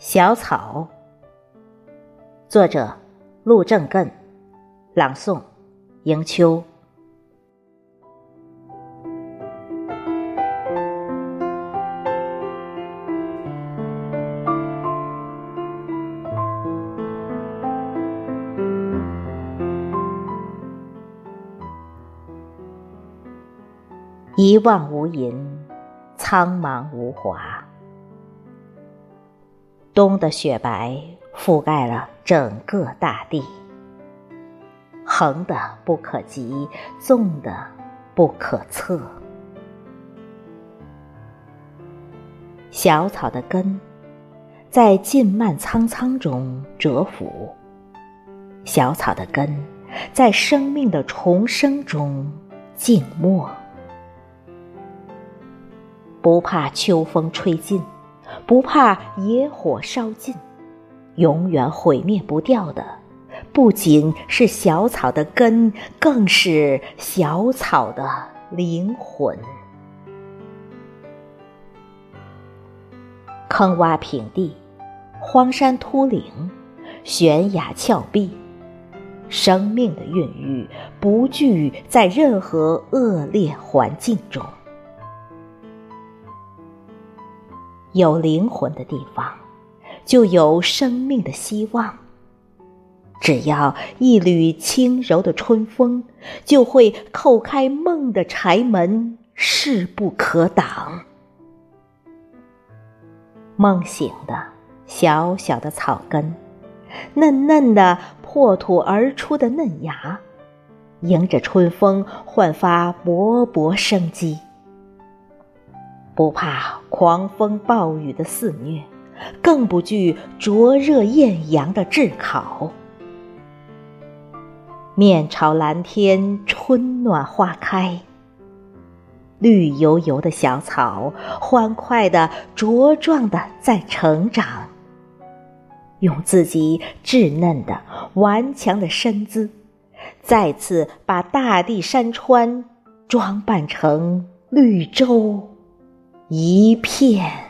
小草，作者陆正艮，朗诵迎秋。一望无垠，苍茫无华。冬的雪白覆盖了整个大地，横的不可及，纵的不可测。小草的根在浸漫苍苍中蛰伏，小草的根在生命的重生中静默。不怕秋风吹尽，不怕野火烧尽，永远毁灭不掉的，不仅是小草的根，更是小草的灵魂。坑洼平地，荒山秃岭，悬崖峭壁，生命的孕育不惧在任何恶劣环境中。有灵魂的地方，就有生命的希望。只要一缕轻柔的春风，就会叩开梦的柴门，势不可挡。梦醒的小小的草根，嫩嫩的破土而出的嫩芽，迎着春风焕发勃勃生机。不怕狂风暴雨的肆虐，更不惧灼热艳阳的炙烤。面朝蓝天，春暖花开。绿油油的小草，欢快的茁壮的在成长，用自己稚嫩的顽强的身姿，再次把大地山川装扮成绿洲。一片。